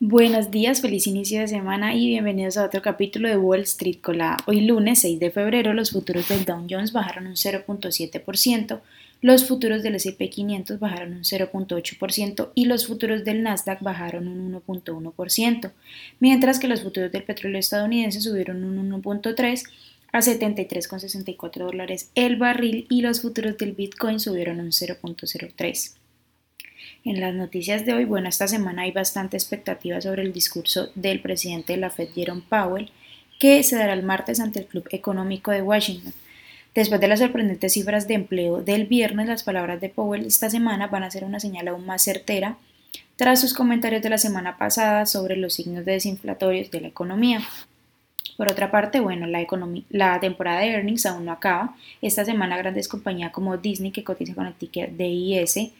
Buenos días, feliz inicio de semana y bienvenidos a otro capítulo de Wall Street Colada. Hoy lunes 6 de febrero los futuros del Dow Jones bajaron un 0.7%, los futuros del S&P 500 bajaron un 0.8% y los futuros del Nasdaq bajaron un 1.1%, mientras que los futuros del petróleo estadounidense subieron un 1.3% a 73,64 dólares el barril y los futuros del Bitcoin subieron un 0.03%. En las noticias de hoy, bueno, esta semana hay bastante expectativa sobre el discurso del presidente de la Fed, Jerome Powell, que se dará el martes ante el Club Económico de Washington. Después de las sorprendentes cifras de empleo del viernes, las palabras de Powell esta semana van a ser una señal aún más certera tras sus comentarios de la semana pasada sobre los signos desinflatorios de la economía. Por otra parte, bueno, la, la temporada de earnings aún no acaba. Esta semana grandes compañías como Disney, que cotiza con el ticker DIS,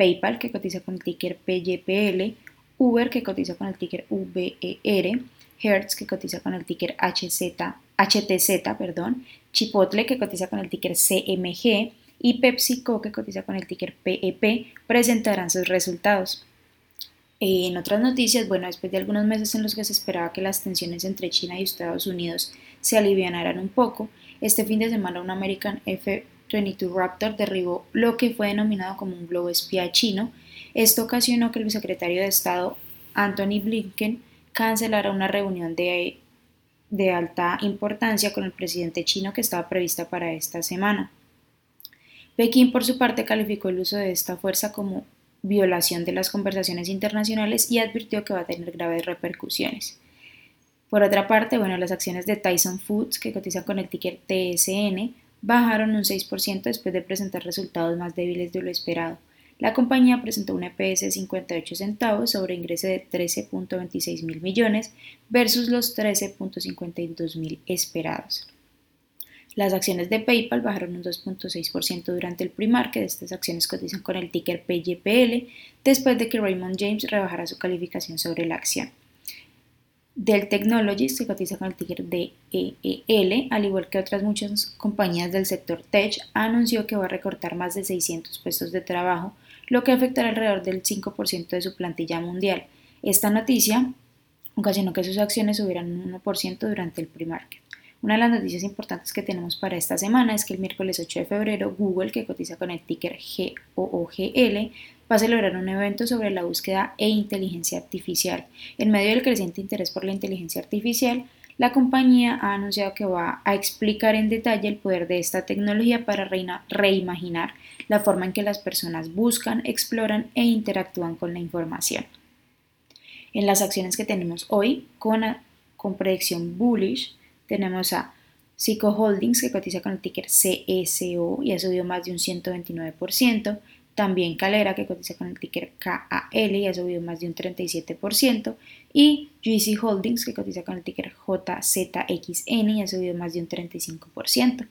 PayPal, que cotiza con el ticker PYPL, Uber, que cotiza con el ticker VER, Hertz, que cotiza con el ticker HZ, HTZ, perdón, Chipotle, que cotiza con el ticker CMG, y PepsiCo, que cotiza con el ticker PEP, e presentarán sus resultados. En otras noticias, bueno, después de algunos meses en los que se esperaba que las tensiones entre China y Estados Unidos se alivianaran un poco, este fin de semana un American F 22 Raptor derribó lo que fue denominado como un globo espía chino. Esto ocasionó que el secretario de Estado Anthony Blinken cancelara una reunión de, de alta importancia con el presidente chino que estaba prevista para esta semana. Pekín, por su parte, calificó el uso de esta fuerza como violación de las conversaciones internacionales y advirtió que va a tener graves repercusiones. Por otra parte, bueno, las acciones de Tyson Foods, que cotizan con el ticker TSN, bajaron un 6% después de presentar resultados más débiles de lo esperado. La compañía presentó un EPS de 58 centavos sobre ingreso de 13.26 mil millones versus los 13.52 mil esperados. Las acciones de PayPal bajaron un 2.6% durante el pre-market. Estas acciones cotizan con el ticker PYPL después de que Raymond James rebajara su calificación sobre la acción. Dell Technologies se cotiza con el ticker DEL, al igual que otras muchas compañías del sector tech, anunció que va a recortar más de 600 puestos de trabajo, lo que afectará alrededor del 5% de su plantilla mundial. Esta noticia ocasionó que sus acciones subieran un 1% durante el pre-market. Una de las noticias importantes que tenemos para esta semana es que el miércoles 8 de febrero Google, que cotiza con el ticker GOOGL, va a celebrar un evento sobre la búsqueda e inteligencia artificial. En medio del creciente interés por la inteligencia artificial, la compañía ha anunciado que va a explicar en detalle el poder de esta tecnología para reimaginar la forma en que las personas buscan, exploran e interactúan con la información. En las acciones que tenemos hoy, con, con predicción bullish, tenemos a Psycho Holdings que cotiza con el ticker CSO y ha subido más de un 129%, también Calera, que cotiza con el ticker KAL y ha subido más de un 37%. Y GC Holdings, que cotiza con el ticker JZXN y ha subido más de un 35%.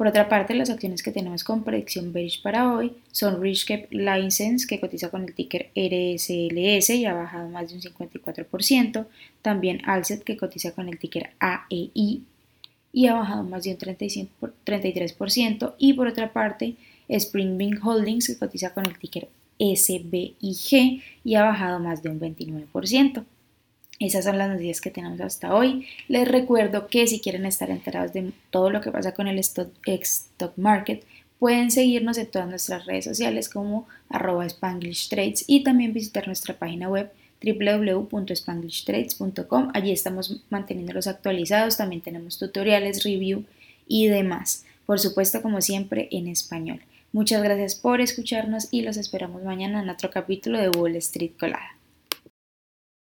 Por otra parte, las acciones que tenemos con predicción bearish para hoy son Richcap License, que cotiza con el ticker RSLS y ha bajado más de un 54%. También Alset, que cotiza con el ticker AEI y ha bajado más de un 33%. Y por otra parte, Springbank Holdings, que cotiza con el ticker SBIG y ha bajado más de un 29%. Esas son las noticias que tenemos hasta hoy. Les recuerdo que si quieren estar enterados de todo lo que pasa con el stock, market, pueden seguirnos en todas nuestras redes sociales como arroba Spanglish Trades y también visitar nuestra página web www.spanglishtrades.com. Allí estamos manteniéndolos actualizados, también tenemos tutoriales, review y demás. Por supuesto, como siempre, en español. Muchas gracias por escucharnos y los esperamos mañana en otro capítulo de Wall Street Colada.